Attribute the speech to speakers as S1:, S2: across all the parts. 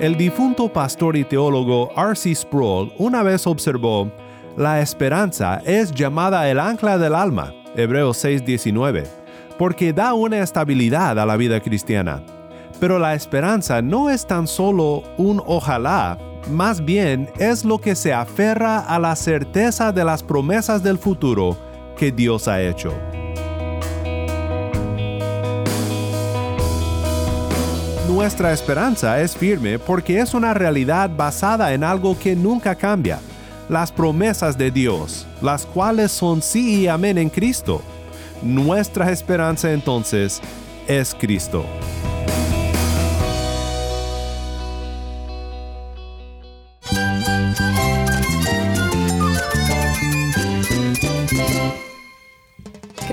S1: El difunto pastor y teólogo R.C. Sproul una vez observó, la esperanza es llamada el ancla del alma, Hebreos 6:19, porque da una estabilidad a la vida cristiana. Pero la esperanza no es tan solo un ojalá, más bien es lo que se aferra a la certeza de las promesas del futuro que Dios ha hecho. Nuestra esperanza es firme porque es una realidad basada en algo que nunca cambia, las promesas de Dios, las cuales son sí y amén en Cristo. Nuestra esperanza entonces es Cristo.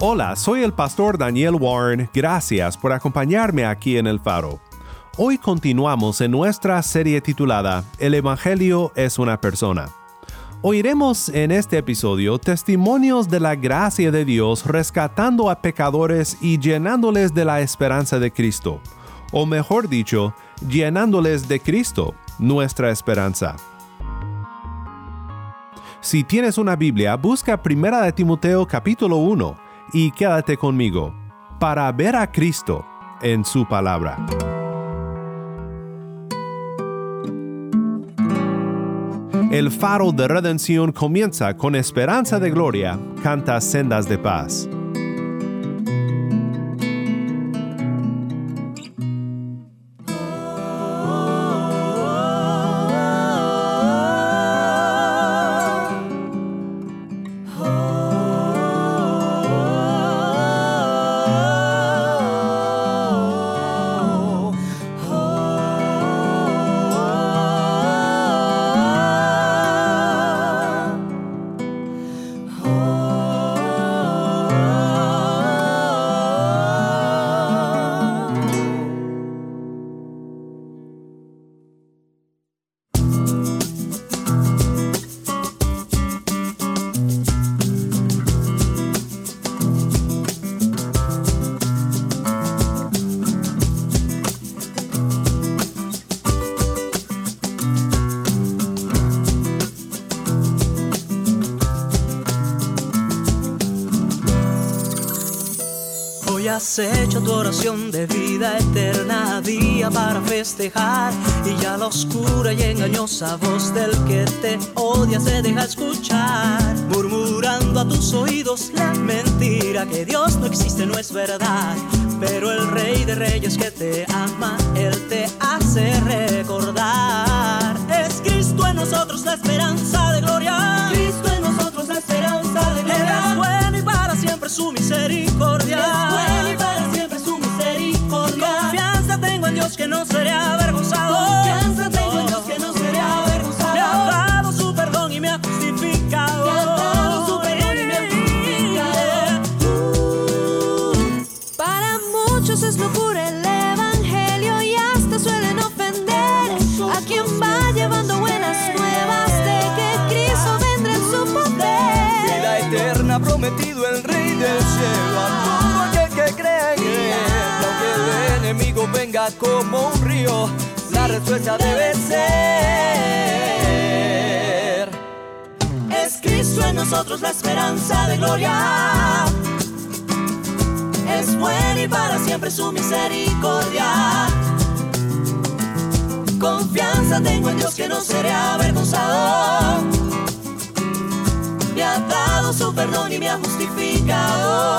S1: Hola, soy el pastor Daniel Warren, gracias por acompañarme aquí en El Faro. Hoy continuamos en nuestra serie titulada El Evangelio es una persona. Oiremos en este episodio testimonios de la gracia de Dios rescatando a pecadores y llenándoles de la esperanza de Cristo, o mejor dicho, llenándoles de Cristo, nuestra esperanza. Si tienes una Biblia, busca 1 de Timoteo capítulo 1 y quédate conmigo para ver a Cristo en su palabra. El faro de redención comienza con esperanza de gloria, canta sendas de paz.
S2: Has hecho tu oración de vida eterna día para festejar. Y ya la oscura y engañosa voz del que te odia se deja escuchar. Murmurando a tus oídos la mentira que Dios no existe no es verdad. Pero el rey de reyes que te ama él te hace recordar. Es Cristo en nosotros la esperanza de gloria.
S3: Cristo en nosotros la esperanza de gloria.
S2: Él es bueno y para siempre su misericordia que no seré avergonzado.
S4: Venga como un río, la respuesta debe ser.
S3: Es Cristo en nosotros la esperanza de gloria. Es bueno y para siempre su misericordia. Confianza tengo en Dios que no seré avergonzado. Me ha dado su perdón y me ha justificado.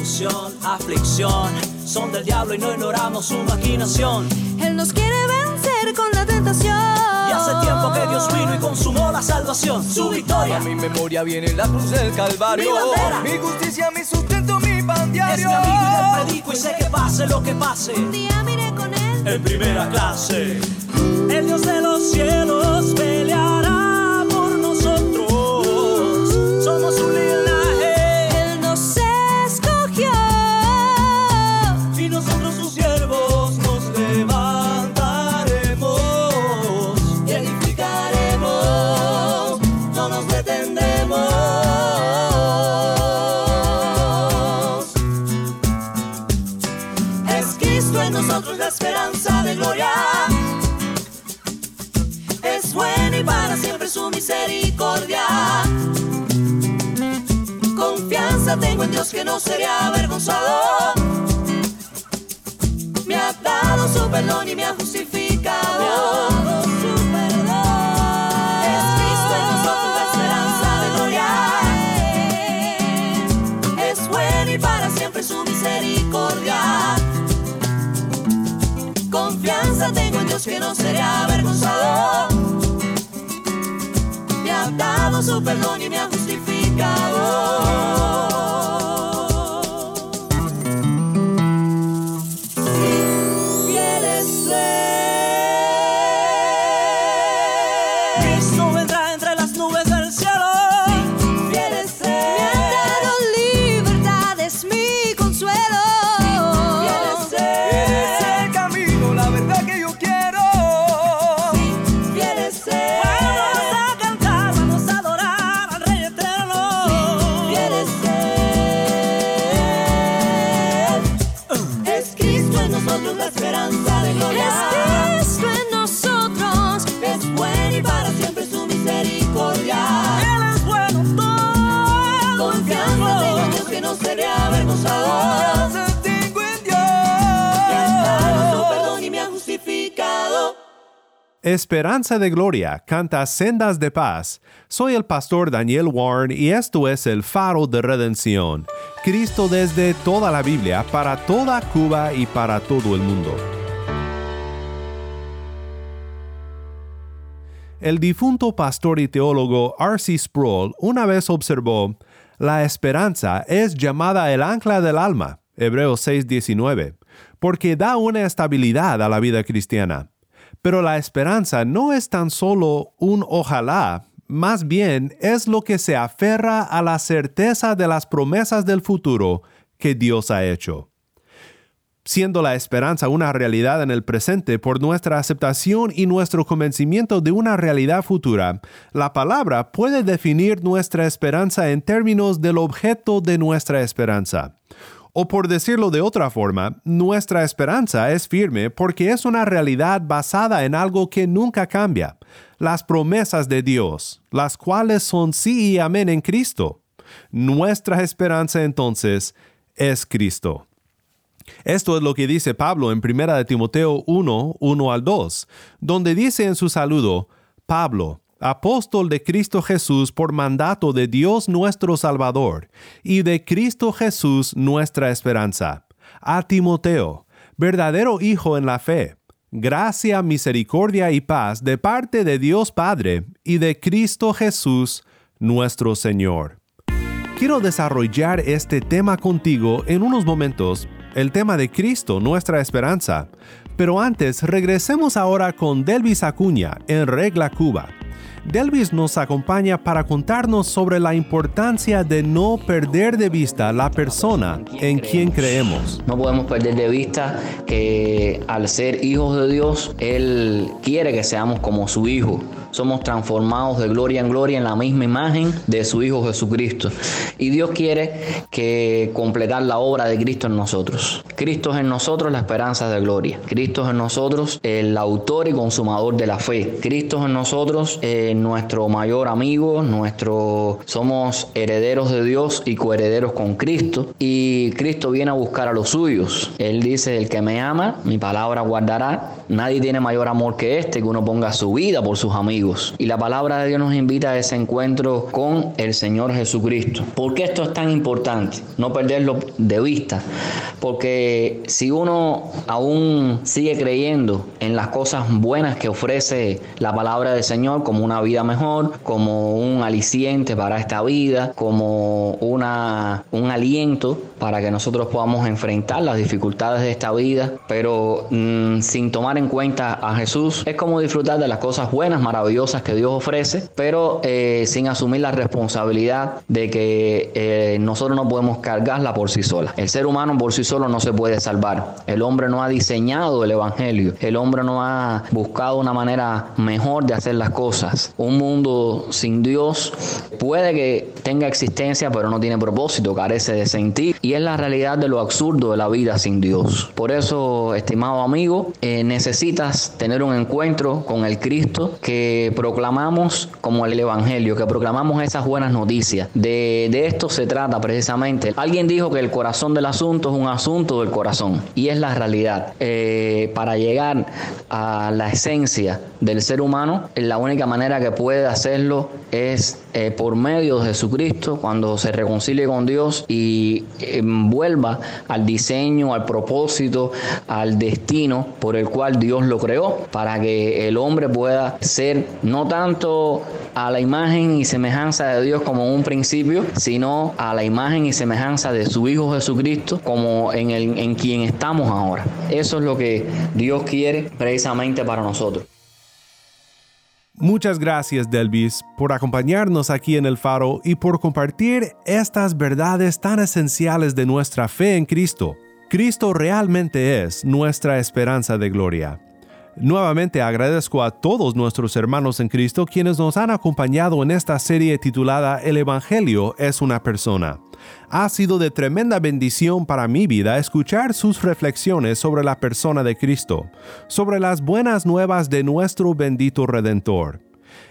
S2: Confusión, aflicción, son del diablo y no ignoramos su maquinación.
S5: Él nos quiere vencer con la tentación.
S2: Y hace tiempo que Dios vino y consumó la salvación. su victoria.
S4: A mi memoria viene la cruz del Calvario.
S2: Mi bandera.
S4: Mi justicia, mi sustento, mi pan diario.
S2: Es mi amigo y le predico y sé que pase lo que pase.
S5: Un día miré con él.
S2: En primera clase. El Dios de los cielos peleará
S3: Confianza tengo en Dios que no seré avergonzado. Me ha dado su perdón y me ha justificado. Su perdón. Es Cristo en nosotros la esperanza de gloria. Es bueno y para siempre su misericordia. Confianza tengo en Dios que no seré avergonzado. Me ha dado su perdón y me ha justificado. Fiel
S1: Esperanza de Gloria canta Sendas de Paz. Soy el pastor Daniel Warren y esto es el faro de redención. Cristo desde toda la Biblia, para toda Cuba y para todo el mundo. El difunto pastor y teólogo R.C. Sproul una vez observó, la esperanza es llamada el ancla del alma, Hebreos 6:19, porque da una estabilidad a la vida cristiana. Pero la esperanza no es tan solo un ojalá, más bien es lo que se aferra a la certeza de las promesas del futuro que Dios ha hecho siendo la esperanza una realidad en el presente por nuestra aceptación y nuestro convencimiento de una realidad futura, la palabra puede definir nuestra esperanza en términos del objeto de nuestra esperanza. O por decirlo de otra forma, nuestra esperanza es firme porque es una realidad basada en algo que nunca cambia, las promesas de Dios, las cuales son sí y amén en Cristo. Nuestra esperanza entonces es Cristo. Esto es lo que dice Pablo en 1 de Timoteo 1, 1 al 2, donde dice en su saludo, Pablo, apóstol de Cristo Jesús por mandato de Dios nuestro Salvador, y de Cristo Jesús nuestra esperanza, a Timoteo, verdadero hijo en la fe, gracia, misericordia y paz de parte de Dios Padre y de Cristo Jesús nuestro Señor. Quiero desarrollar este tema contigo en unos momentos, el tema de Cristo, nuestra esperanza. Pero antes, regresemos ahora con Delvis Acuña en Regla Cuba. Delvis nos acompaña para contarnos sobre la importancia de no perder de vista la persona en quien creemos.
S6: No podemos perder de vista que al ser hijos de Dios, Él quiere que seamos como su Hijo. Somos transformados de gloria en gloria en la misma imagen de su Hijo Jesucristo. Y Dios quiere que completar la obra de Cristo en nosotros. Cristo es en nosotros la esperanza de gloria. Cristo es en nosotros el autor y consumador de la fe. Cristo es en nosotros eh, nuestro mayor amigo, nuestro somos herederos de Dios y coherederos con Cristo. Y Cristo viene a buscar a los suyos. Él dice, el que me ama, mi palabra guardará. Nadie tiene mayor amor que este, que uno ponga su vida por sus amigos. Amigos. Y la palabra de Dios nos invita a ese encuentro con el Señor Jesucristo. ¿Por qué esto es tan importante? No perderlo de vista. Porque si uno aún sigue creyendo en las cosas buenas que ofrece la palabra del Señor, como una vida mejor, como un aliciente para esta vida, como una, un aliento para que nosotros podamos enfrentar las dificultades de esta vida, pero mm, sin tomar en cuenta a Jesús, es como disfrutar de las cosas buenas, maravillosas que Dios ofrece, pero eh, sin asumir la responsabilidad de que eh, nosotros no podemos cargarla por sí sola. El ser humano por sí solo no se puede salvar. El hombre no ha diseñado el Evangelio. El hombre no ha buscado una manera mejor de hacer las cosas. Un mundo sin Dios puede que tenga existencia, pero no tiene propósito, carece de sentir. Y es la realidad de lo absurdo de la vida sin Dios. Por eso, estimado amigo, eh, necesitas tener un encuentro con el Cristo que proclamamos como el Evangelio, que proclamamos esas buenas noticias. De, de esto se trata precisamente. Alguien dijo que el corazón del asunto es un asunto del corazón y es la realidad. Eh, para llegar a la esencia del ser humano, la única manera que puede hacerlo es eh, por medio de Jesucristo, cuando se reconcilie con Dios y eh, vuelva al diseño, al propósito, al destino por el cual Dios lo creó, para que el hombre pueda ser no tanto a la imagen y semejanza de Dios como un principio, sino a la imagen y semejanza de su Hijo Jesucristo como en, el, en quien estamos ahora. Eso es lo que Dios quiere precisamente para nosotros.
S1: Muchas gracias Delvis por acompañarnos aquí en el faro y por compartir estas verdades tan esenciales de nuestra fe en Cristo. Cristo realmente es nuestra esperanza de gloria. Nuevamente agradezco a todos nuestros hermanos en Cristo quienes nos han acompañado en esta serie titulada El Evangelio es una persona. Ha sido de tremenda bendición para mi vida escuchar sus reflexiones sobre la persona de Cristo, sobre las buenas nuevas de nuestro bendito Redentor.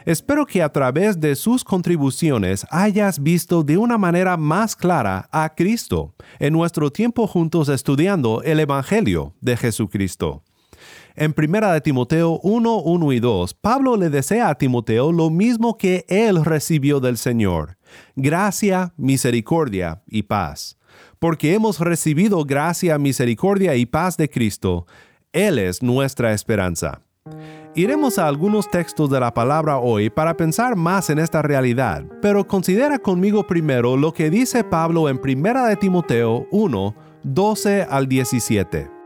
S1: Espero que a través de sus contribuciones hayas visto de una manera más clara a Cristo en nuestro tiempo juntos estudiando el Evangelio de Jesucristo. En 1 de Timoteo 1, 1 y 2, Pablo le desea a Timoteo lo mismo que él recibió del Señor, gracia, misericordia y paz. Porque hemos recibido gracia, misericordia y paz de Cristo, Él es nuestra esperanza. Iremos a algunos textos de la palabra hoy para pensar más en esta realidad, pero considera conmigo primero lo que dice Pablo en 1 de Timoteo 1, 12 al 17.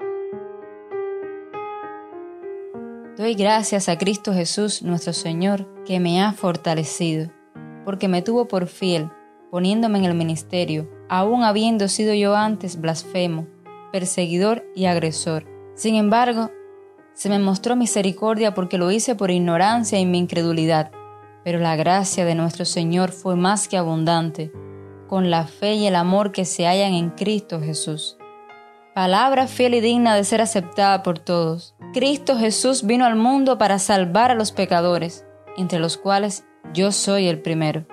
S7: Doy gracias a Cristo Jesús nuestro Señor, que me ha fortalecido, porque me tuvo por fiel, poniéndome en el ministerio, aun habiendo sido yo antes blasfemo, perseguidor y agresor. Sin embargo, se me mostró misericordia porque lo hice por ignorancia y mi incredulidad, pero la gracia de nuestro Señor fue más que abundante, con la fe y el amor que se hallan en Cristo Jesús. Palabra fiel y digna de ser aceptada por todos Cristo Jesús vino al mundo para salvar a los pecadores, entre los cuales yo soy el primero.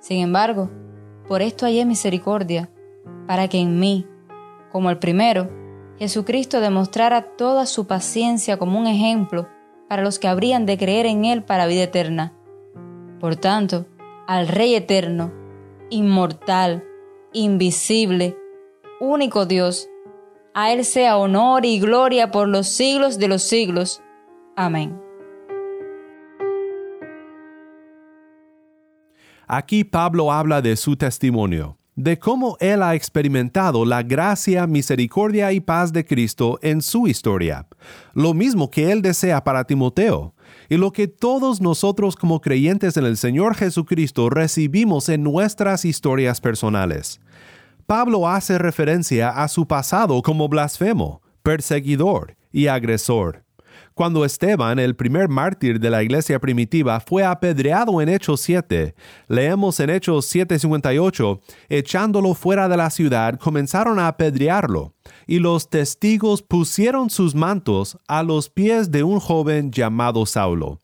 S7: Sin embargo, por esto hallé misericordia, para que en mí, como el primero, Jesucristo demostrara toda su paciencia como un ejemplo para los que habrían de creer en Él para vida eterna. Por tanto, al Rey eterno, inmortal, invisible, único Dios, a Él sea honor y gloria por los siglos de los siglos. Amén.
S1: Aquí Pablo habla de su testimonio, de cómo él ha experimentado la gracia, misericordia y paz de Cristo en su historia, lo mismo que él desea para Timoteo, y lo que todos nosotros como creyentes en el Señor Jesucristo recibimos en nuestras historias personales. Pablo hace referencia a su pasado como blasfemo, perseguidor y agresor. Cuando Esteban, el primer mártir de la iglesia primitiva, fue apedreado en Hechos 7, leemos en Hechos 7:58, echándolo fuera de la ciudad, comenzaron a apedrearlo, y los testigos pusieron sus mantos a los pies de un joven llamado Saulo.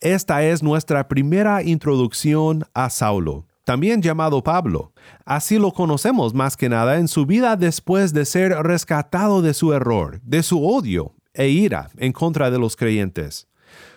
S1: Esta es nuestra primera introducción a Saulo también llamado Pablo. Así lo conocemos más que nada en su vida después de ser rescatado de su error, de su odio e ira en contra de los creyentes.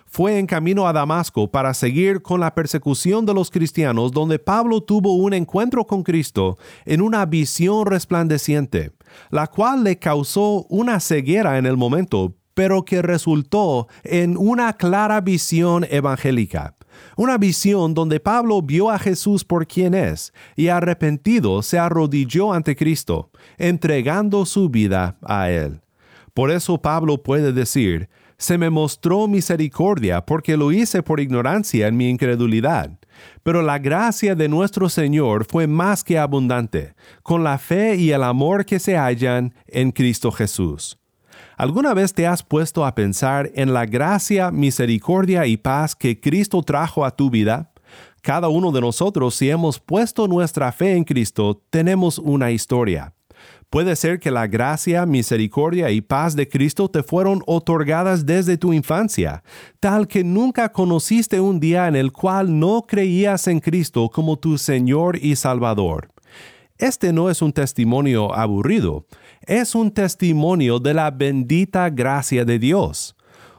S1: fue en camino a Damasco para seguir con la persecución de los cristianos donde Pablo tuvo un encuentro con Cristo en una visión resplandeciente, la cual le causó una ceguera en el momento, pero que resultó en una clara visión evangélica. Una visión donde Pablo vio a Jesús por quien es y arrepentido se arrodilló ante Cristo, entregando su vida a Él. Por eso Pablo puede decir, se me mostró misericordia porque lo hice por ignorancia en mi incredulidad. Pero la gracia de nuestro Señor fue más que abundante, con la fe y el amor que se hallan en Cristo Jesús. ¿Alguna vez te has puesto a pensar en la gracia, misericordia y paz que Cristo trajo a tu vida? Cada uno de nosotros, si hemos puesto nuestra fe en Cristo, tenemos una historia. Puede ser que la gracia, misericordia y paz de Cristo te fueron otorgadas desde tu infancia, tal que nunca conociste un día en el cual no creías en Cristo como tu Señor y Salvador. Este no es un testimonio aburrido, es un testimonio de la bendita gracia de Dios.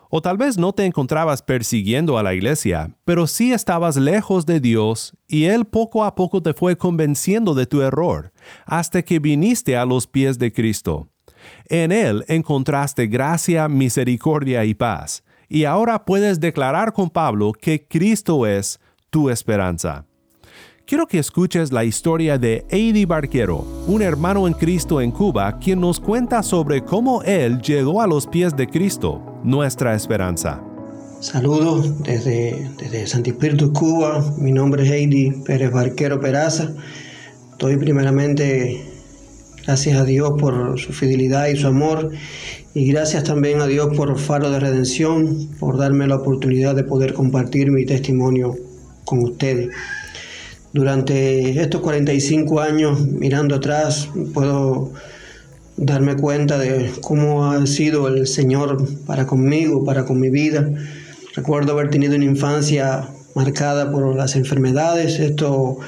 S1: O tal vez no te encontrabas persiguiendo a la iglesia, pero sí estabas lejos de Dios y Él poco a poco te fue convenciendo de tu error, hasta que viniste a los pies de Cristo. En Él encontraste gracia, misericordia y paz, y ahora puedes declarar con Pablo que Cristo es tu esperanza quiero que escuches la historia de Eddie Barquero, un hermano en Cristo en Cuba, quien nos cuenta sobre cómo él llegó a los pies de Cristo, nuestra esperanza.
S8: Saludos desde, desde Santi Espíritu, Cuba. Mi nombre es Heidi Pérez Barquero Peraza. Estoy primeramente gracias a Dios por su fidelidad y su amor y gracias también a Dios por Faro de Redención, por darme la oportunidad de poder compartir mi testimonio con ustedes. Durante estos 45 años, mirando atrás, puedo darme cuenta de cómo ha sido el Señor para conmigo, para con mi vida. Recuerdo haber tenido una infancia marcada por las enfermedades. Esto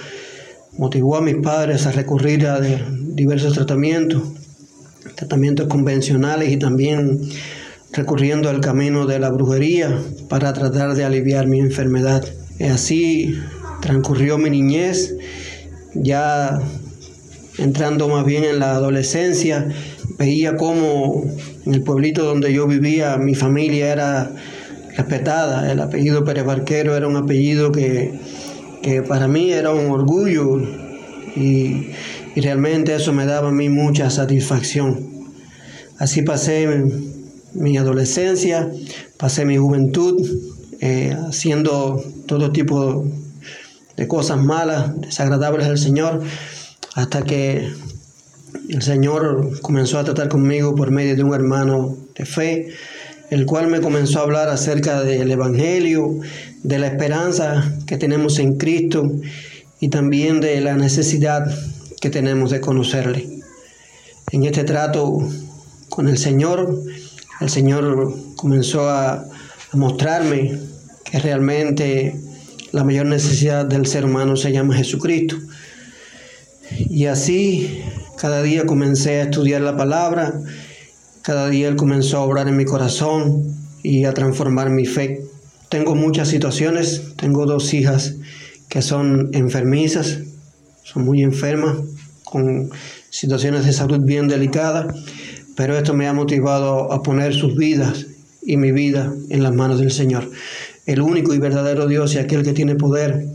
S8: motivó a mis padres a recurrir a diversos tratamientos, tratamientos convencionales y también recurriendo al camino de la brujería para tratar de aliviar mi enfermedad. Así transcurrió mi niñez, ya entrando más bien en la adolescencia, veía cómo en el pueblito donde yo vivía mi familia era respetada, el apellido Pérez Barquero era un apellido que, para mí era un orgullo y, realmente eso me daba a mí mucha satisfacción. Así pasé mi adolescencia, pasé mi juventud eh, haciendo todo tipo de cosas malas, desagradables al Señor, hasta que el Señor comenzó a tratar conmigo por medio de un hermano de fe, el cual me comenzó a hablar acerca del Evangelio, de la esperanza que tenemos en Cristo y también de la necesidad que tenemos de conocerle. En este trato con el Señor, el Señor comenzó a, a mostrarme que realmente la mayor necesidad del ser humano se llama Jesucristo. Y así cada día comencé a estudiar la palabra, cada día Él comenzó a obrar en mi corazón y a transformar mi fe. Tengo muchas situaciones, tengo dos hijas que son enfermizas, son muy enfermas, con situaciones de salud bien delicadas, pero esto me ha motivado a poner sus vidas y mi vida en las manos del Señor el único y verdadero Dios y aquel que tiene poder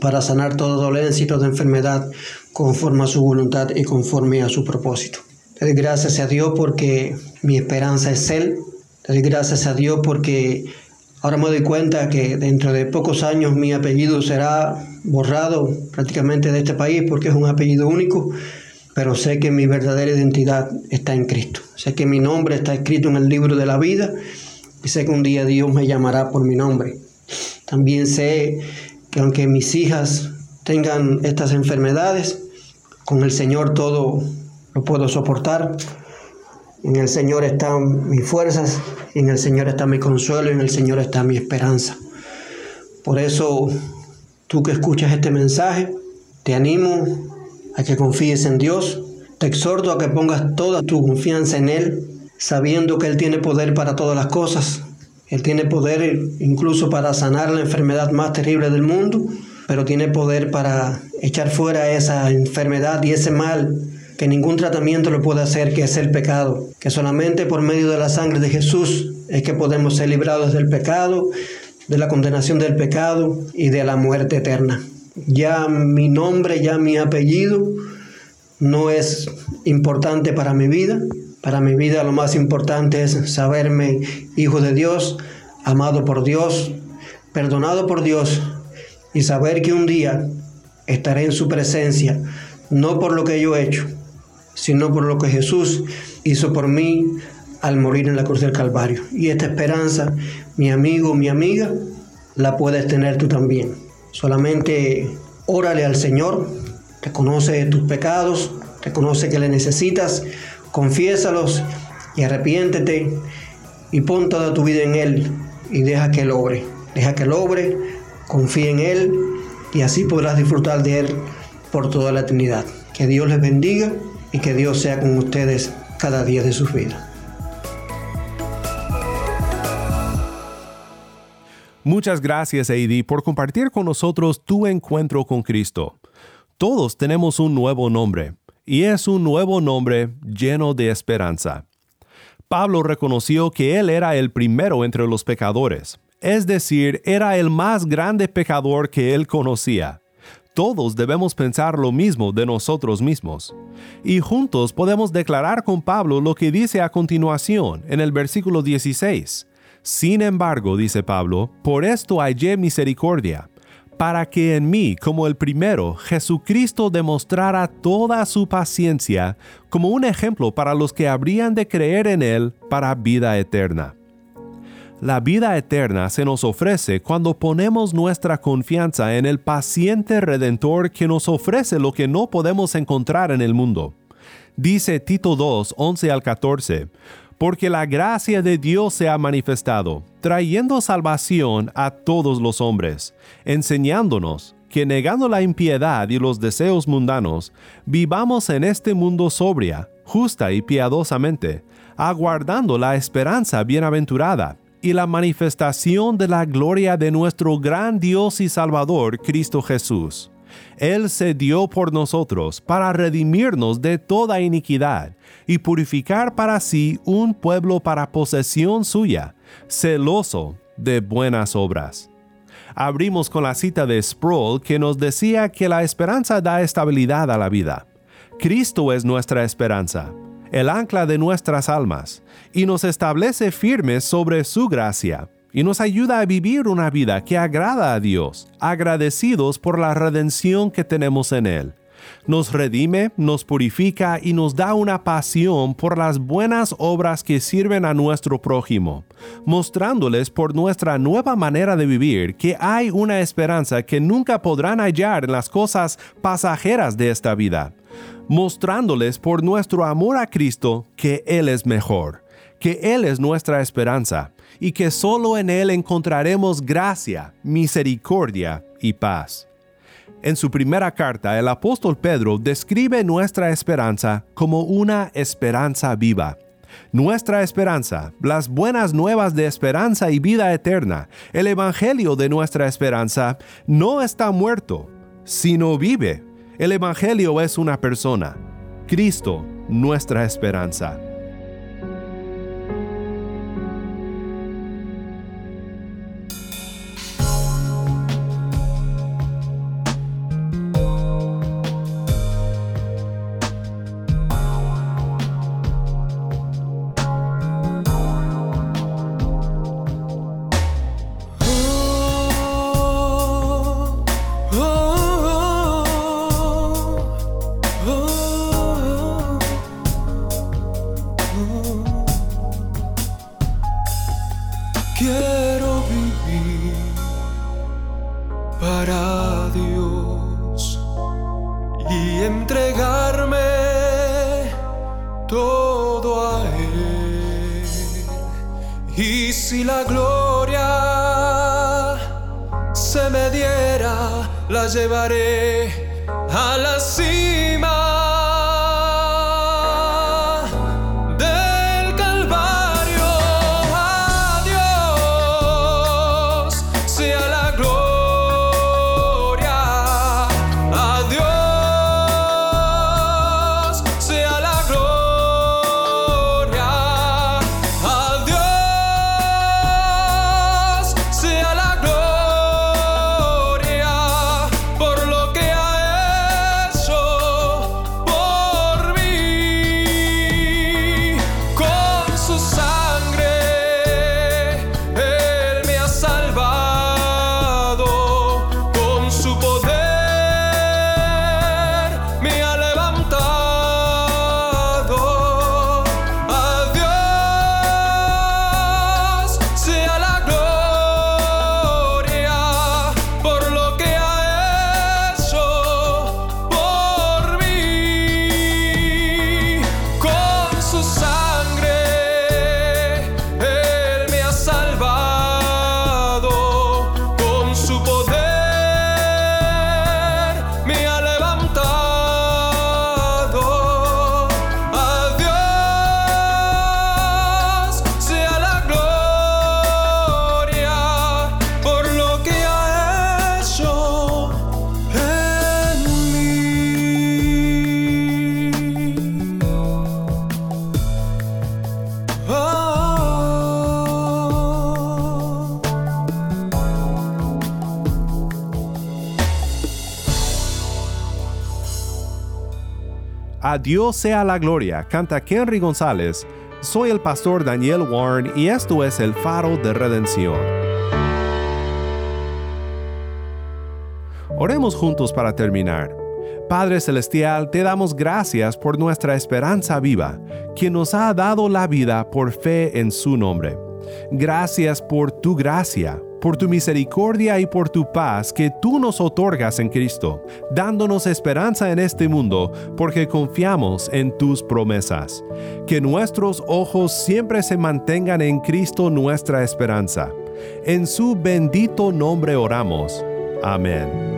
S8: para sanar toda dolencia y toda enfermedad conforme a su voluntad y conforme a su propósito. Le doy gracias a Dios porque mi esperanza es Él. Le doy gracias a Dios porque ahora me doy cuenta que dentro de pocos años mi apellido será borrado prácticamente de este país porque es un apellido único, pero sé que mi verdadera identidad está en Cristo. Sé que mi nombre está escrito en el libro de la vida sé que un día Dios me llamará por mi nombre. También sé que aunque mis hijas tengan estas enfermedades, con el Señor todo lo puedo soportar. En el Señor están mis fuerzas, en el Señor está mi consuelo, en el Señor está mi esperanza. Por eso, tú que escuchas este mensaje, te animo a que confíes en Dios, te exhorto a que pongas toda tu confianza en Él, sabiendo que Él tiene poder para todas las cosas, Él tiene poder incluso para sanar la enfermedad más terrible del mundo, pero tiene poder para echar fuera esa enfermedad y ese mal que ningún tratamiento lo puede hacer, que es el pecado, que solamente por medio de la sangre de Jesús es que podemos ser librados del pecado, de la condenación del pecado y de la muerte eterna. Ya mi nombre, ya mi apellido no es importante para mi vida. Para mi vida lo más importante es saberme hijo de Dios, amado por Dios, perdonado por Dios y saber que un día estaré en su presencia, no por lo que yo he hecho, sino por lo que Jesús hizo por mí al morir en la cruz del Calvario. Y esta esperanza, mi amigo, mi amiga, la puedes tener tú también. Solamente órale al Señor, reconoce tus pecados, reconoce que le necesitas, confiésalos y arrepiéntete y pon toda tu vida en Él y deja que Él obre. Deja que Él obre, confía en Él y así podrás disfrutar de Él por toda la eternidad. Que Dios les bendiga y que Dios sea con ustedes cada día de sus vidas.
S1: Muchas gracias, Eddie, por compartir con nosotros tu encuentro con Cristo. Todos tenemos un nuevo nombre, y es un nuevo nombre lleno de esperanza. Pablo reconoció que él era el primero entre los pecadores, es decir, era el más grande pecador que él conocía todos debemos pensar lo mismo de nosotros mismos. Y juntos podemos declarar con Pablo lo que dice a continuación en el versículo 16. Sin embargo, dice Pablo, por esto hallé misericordia, para que en mí, como el primero, Jesucristo demostrara toda su paciencia como un ejemplo para los que habrían de creer en Él para vida eterna. La vida eterna se nos ofrece cuando ponemos nuestra confianza en el paciente redentor que nos ofrece lo que no podemos encontrar en el mundo. Dice Tito 2, 11 al 14, porque la gracia de Dios se ha manifestado, trayendo salvación a todos los hombres, enseñándonos que negando la impiedad y los deseos mundanos, vivamos en este mundo sobria, justa y piadosamente, aguardando la esperanza bienaventurada y la manifestación de la gloria de nuestro gran Dios y Salvador, Cristo Jesús. Él se dio por nosotros para redimirnos de toda iniquidad y purificar para sí un pueblo para posesión suya, celoso de buenas obras. Abrimos con la cita de Sproul que nos decía que la esperanza da estabilidad a la vida. Cristo es nuestra esperanza el ancla de nuestras almas, y nos establece firmes sobre su gracia, y nos ayuda a vivir una vida que agrada a Dios, agradecidos por la redención que tenemos en Él. Nos redime, nos purifica y nos da una pasión por las buenas obras que sirven a nuestro prójimo, mostrándoles por nuestra nueva manera de vivir que hay una esperanza que nunca podrán hallar en las cosas pasajeras de esta vida mostrándoles por nuestro amor a Cristo que Él es mejor, que Él es nuestra esperanza y que solo en Él encontraremos gracia, misericordia y paz. En su primera carta, el apóstol Pedro describe nuestra esperanza como una esperanza viva. Nuestra esperanza, las buenas nuevas de esperanza y vida eterna, el Evangelio de nuestra esperanza, no está muerto, sino vive el Evangelio es una persona, Cristo, nuestra esperanza.
S9: A la cima.
S1: Dios sea la gloria, canta Henry González. Soy el pastor Daniel Warren y esto es el faro de redención. Oremos juntos para terminar. Padre Celestial, te damos gracias por nuestra esperanza viva, quien nos ha dado la vida por fe en su nombre. Gracias por tu gracia, por tu misericordia y por tu paz que tú nos otorgas en Cristo, dándonos esperanza en este mundo porque confiamos en tus promesas. Que nuestros ojos siempre se mantengan en Cristo nuestra esperanza. En su bendito nombre oramos. Amén.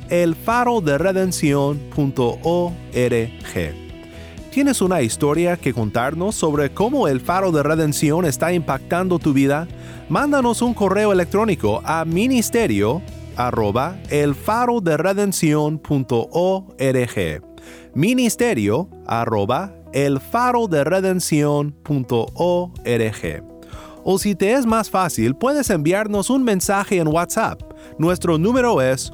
S1: elfaroderedención.org. ¿Tienes una historia que contarnos sobre cómo el faro de redención está impactando tu vida? Mándanos un correo electrónico a ministerio arroba elfaroderedención.org ministerio arroba elfaroderedención.org o si te es más fácil, puedes enviarnos un mensaje en WhatsApp. Nuestro número es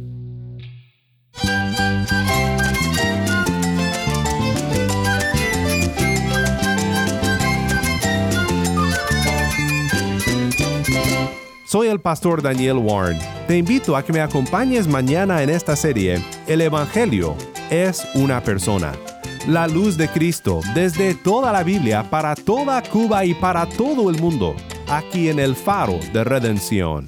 S1: Soy el pastor Daniel Warren. Te invito a que me acompañes mañana en esta serie, El Evangelio es una persona. La luz de Cristo desde toda la Biblia para toda Cuba y para todo el mundo, aquí en el faro de redención.